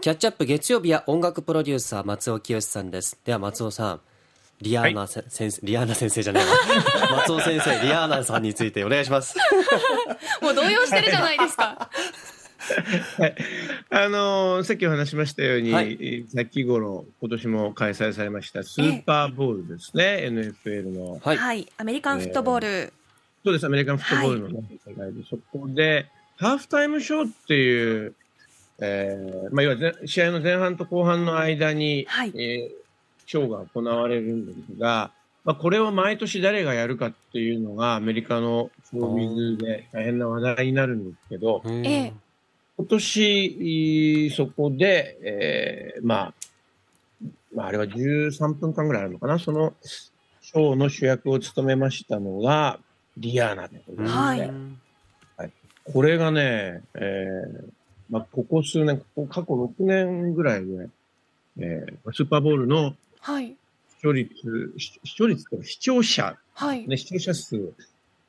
キャッチアップ月曜日は音楽プロデューサー松尾清さんです。では松尾さん、リアーナせ、先生、リアーナ先生じゃないわ。松尾先生、リアーナさんについてお願いします。もう動揺してるじゃないですか。はい、あのーさっきお話しましたように、はい先頃今年も開催されましたスーパーボールですね、NFL のはい。はい。アメリカンフットボール。そうですアメリカンフットボールの、ね世界でそこでハーフタイムショーっていう、えーまあ、いわゆる前試合の前半と後半の間に、はい。えーショーが行われるんですが、まあ、これを毎年誰がやるかっていうのがアメリカのショービズで大変な話題になるんですけど、今年、そこで、えーまあ、まあ、あれは13分間ぐらいあるのかな、そのショーの主役を務めましたのが、リアーナでございまして、はい。これがね、えーまあ、ここ数年、ここ過去6年ぐらいで、えースーパーボールのはい。視聴率、視視聴率と視聴者、はい。ね、視聴者数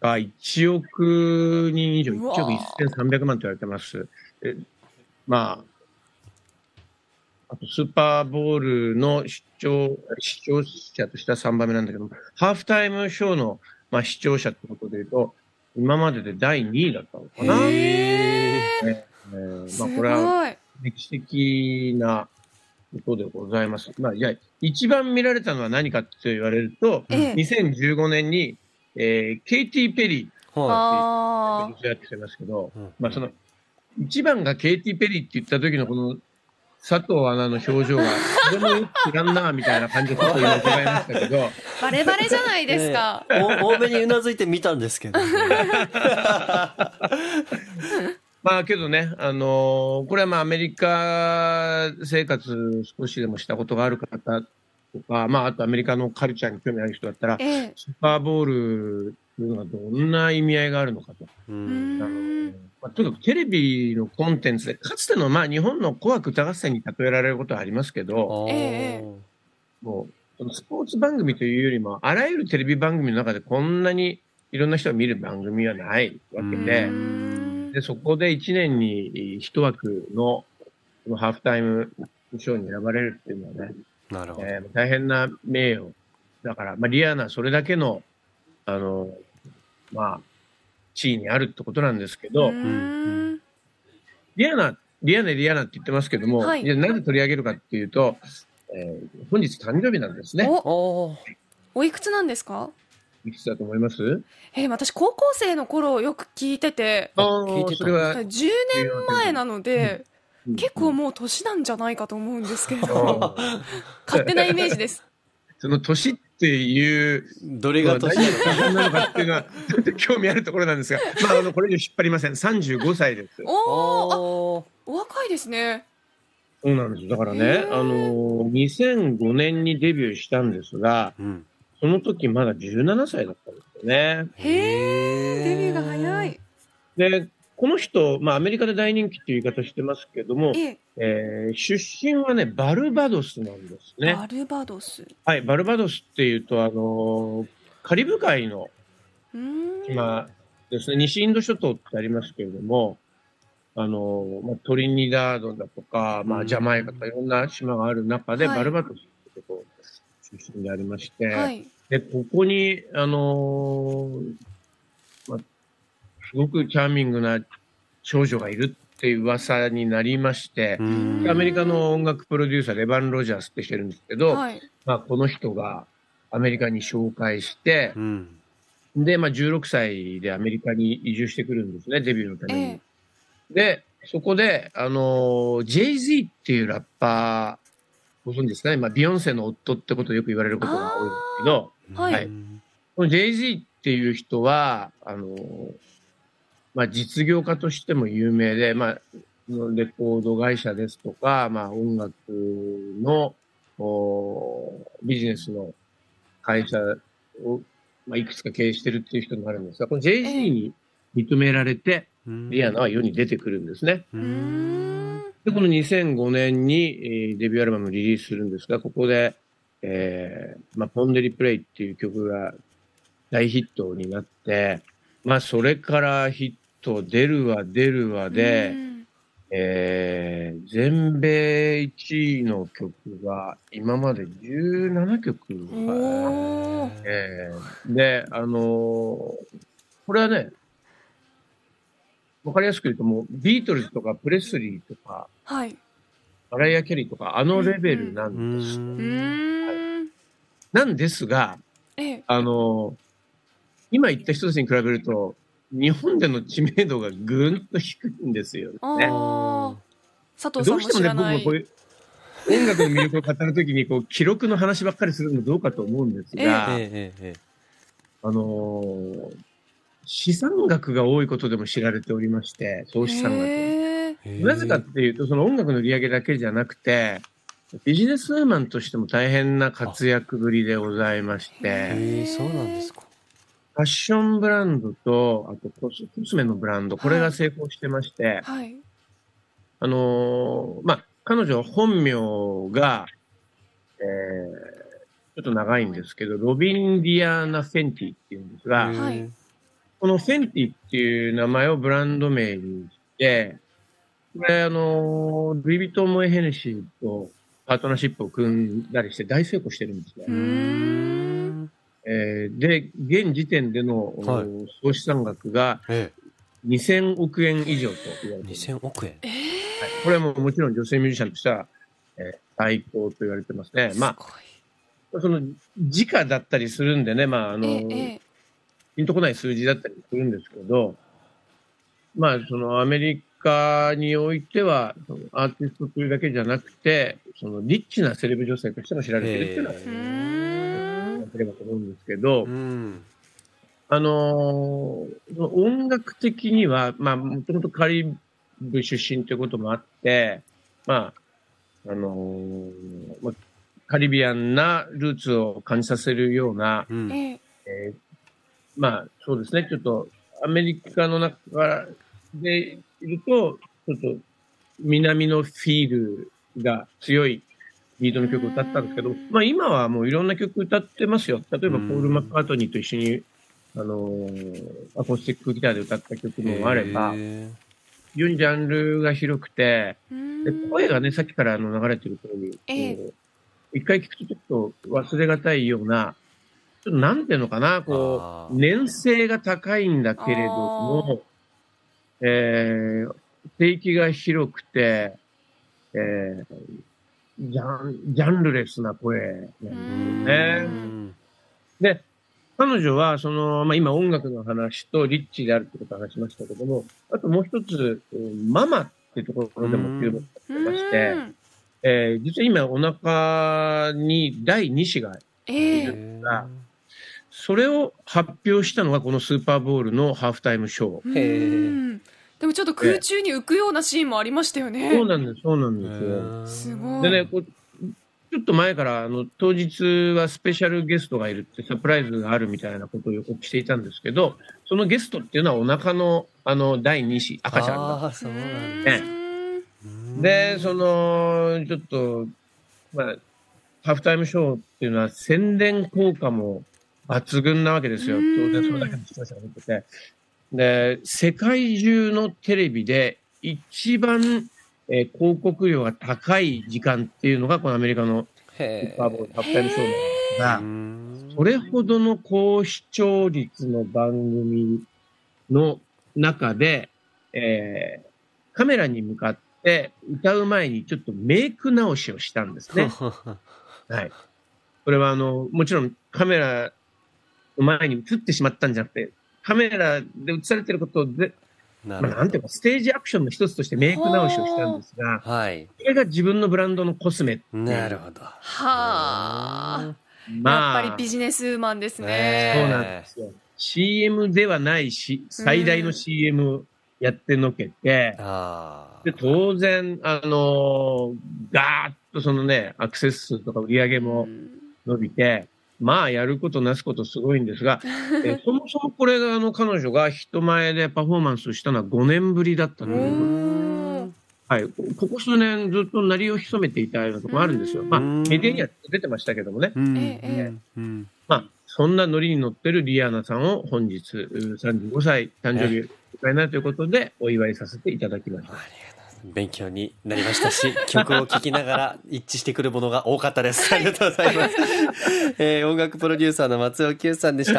が1億人以上、1うわ億1300万と言われてます。えまあ、あとスーパーボールの視聴視聴者としては3番目なんだけど、ハーフタイムショーの、まあ、視聴者ってことで言うと、今までで第2位だったのかな。へえねえーまあ、これは。い。歴史的なことでございます。まあ、いや、一番見られたのは何かって言われると、ええ。2015年に、えーケイティ・ペリー、はあ女性やってきてますけど、うんまあその、一番がケイティ・ペリーって言った時のこの佐藤アナの表情が、これもよく知らんな、みたいな感じでちょっと今伺いましたけど、ー バレバレじゃないい。ですか。ねえお多めにうなずいてみたんですけど、ね。まあけどね、あのーこれはまあアメリカ生活少しでもしたことがある方とか、まああとアメリカのカルチャーに興味ある人だったら、ええ。スーパーボールというのはどんな意味合いがあるのかと。まあ、とにかくテレビのコンテンツで、かつてのまあ日本の紅白歌合戦に例えられることはありますけど、ええもうそのスポーツ番組というよりも、あらゆるテレビ番組の中でこんなにいろんな人が見る番組はないわけで、うんでそこで1年に一枠のこのハーフタイムショーに選ばれるっていうのはね、なるほど。えー大変な名誉。だから、まあ、リアなそれだけの、あの、まあ、地位にあるってことなんですけど、うんリアナ、リアナ、リアナって言ってますけども、はいなぜ取り上げるかっていうと、えー本日誕生日なんですね。お、おいくつなんですか？いくつだと思います？えー、私高校生の頃よく聞いてて、あ聞いてたそれは、10年前なので、うん結構もう年なんじゃないかと思うんですけあど、ー勝手なイメージです。その年っていう、どれが年なのかっていうのは、ちょっと興味あるところなんですが、まあ、あの、これ以上引っ張りません。35歳です。おお若いですね。そうなんです。だからへね、ーあのー、2005年にデビューしたんですが、うん。その時まだ17歳だったんですよね。へー、デビューが早い。で、この人、まあアメリカで大人気っていう言い方してますけども、ええー出身はね、バルバドスなんですー、ね。バルバドス。はい、バルバドスっていうと、あのーカリブ海の。島ですね、西インド諸島ってありますけれども、あのーまあ、トリニダードだとか、まあ、うんジャマイカとかいろんな島がある中で、はいバルバドス出身でありまして、はい。で、ここに、あのーまあ、すごくチャーミングな少女がいるっていう噂になりましてう、んアメリカの音楽プロデューサー、レバン・ロジャースってしてるんですけど、はい。まあ、この人がアメリカに紹介してう、ん。で、まあ、16歳でアメリカに移住してくるんですね、デビューのために。えで、そこで、あのー、Jay-Z っていうラッパー、ご存知ですかね、まあ、ビヨンセの夫ってことをよく言われることが多いんですけど、はい。はい。この Jay-Z っていう人は、あのー、まあ、実業家としても有名で、まあ、レコード会社ですとか、まあ、音楽の、おビジネスの会社を、まあ、いくつか経営してるっていう人になるんですが、この Jay-Z に認められて、リアナは世に出てくるんですね。うー、うーん。で、この2005年に、えーデビューアルバムをリリースするんですが、ここで、えーまあ、ポンデリプレイっていう曲が大ヒットになって、まあ、それからヒット出るわ出るわで、うんえー、全米1位の曲が今まで17曲。えーで、あのーこれはね、わかりやすく言うともう、ビートルズとかプレスリーとか、はい。マライア・キャリーとか、あのレベルなうんです。うーん。なんですが、ええ。あのー今言った人たちに比べると、日本での知名度がぐーんと低いんですよね。ああ。佐藤さんもどうしてもね、知らない僕もこう。いう音楽の魅力を語るときに、こう、記録の話ばっかりするのどうかと思うんですが、ええええあのー資産額が多いことでも知られておりまして、総資産額。なぜかっていうと、その音楽の売り上げだけじゃなくて、ビジネスウーマンとしても大変な活躍ぶりでございまして、ええそうなんですか。ファッションブランドと、あとコスコスメのブランド、これが成功してまして、はい。あのーまあ、彼女本名が、えーちょっと長いんですけど、ロビン・ディアーナ・フェンティっていうんですが、はいこのフェンティっていう名前をブランド名にして、これあのールイ・ヴィトン・モエ・ヘネシーとパートナーシップを組んだりして大成功してるんですね。うーん。えーで、現時点での、はい総資産額がえ2000億円以上と言われえ、ています。2000億円。ええ。はいこれはもうもちろん女性ミュージシャンとしては、えー最高と言われてますね。まあ、すその、時価だったりするんでね、まあ、あの、えピンとこない数字だったりするんですけど、まあ、そのアメリカにおいては、そのアーティストというだけじゃなくて、そのリッチなセレブ女性としても知られているっていうのは、うーんやってればと思うんですけど、うん。あのー音楽的には、まあ、もともとカリブ出身ということもあって、まあ、あのーまあ、カリビアンなルーツを感じさせるような、うん。ええ。えーまあ、そうですね、ちょっと、アメリカの中でいると、ちょっと、南のフィールが強いビートの曲を歌ったんですけどうん、まあ今はもういろんな曲歌ってますよ。例えば、うん。ポール・マッカートニーと一緒に、あのーアコースティックギターで歌った曲もあれば、え非常にジャンルが広くて、でん。声がね、さっきからあの流れてる通り、一回聞くとちょっと忘れがたいような、ちょっとなんていうのかな、こう、あー年性が高いんだけれども、えー、定域が広くて、えー、ジャン、ジャンルレスな声なんですよね。うんで、彼女は、その、まあ、今音楽の話とリッチであるってことを話しましたけども、あともう一つ、うんママってところでも注目してまして、えー実は今お腹に第2子が、ええ。えがそれを発表したのがこのスーパーボールのハーフタイムショー。でもちょっと空中に浮くようなシーンもありましたよね。そうなんです、そうなんですよ。すごい。でね、こうちょっと前から、あの、当日はスペシャルゲストがいるってサプライズがあるみたいなことを予告していたんですけど、そのゲストっていうのはお腹の、あの、第2子、赤ちゃんだ。ああ、そうなんうだ。ーんで、その、ちょっと、まあ、ハーフタイムショーっていうのは宣伝効果も抜群なわけですよ。うん当然それだけの視聴者が見てて。で、世界中のテレビで一番、えー広告料が高い時間っていうのがこのアメリカのスへーパーボールハーフタイムショーなんですが、うんそれほどの高視聴率の番組の中で、えーカメラに向かって歌う前にちょっとメイク直しをしたんですね。はい。これはあの、もちろんカメラの前に映ってしまったんじゃなくて、カメラで映されてることで、まあ、なんていうか、ステージアクションの一つとしてメイク直しをしたんですが、ど。はい。それが自分のブランドのコスメ。なるほど。はあ。まあ、やっぱりビジネスウーマンですねね。そうなんですよ。CM ではないし、最大の CM やってのけて、ああ。で、当然、あのーガーッとそのね、アクセス数とか売り上げも伸びて、まあ、やることなすことすごいんですが、えそもそもこれが、あの、彼女が人前でパフォーマンスをしたのは5年ぶりだったのうで、んはい。ここ数年ずっと鳴りを潜めていたようなところあるんですよ。まあ、うんメディアには出てましたけどもね。うんええうんまあ、そんなノリに乗ってるリアーナさんを本日、う35歳誕生日を迎えないということでお祝いさせていただきました。勉強になりましたし、曲を聴きながら一致してくるものが多かったです。ありがとうございます。えー音楽プロデューサーの松尾清さんでした。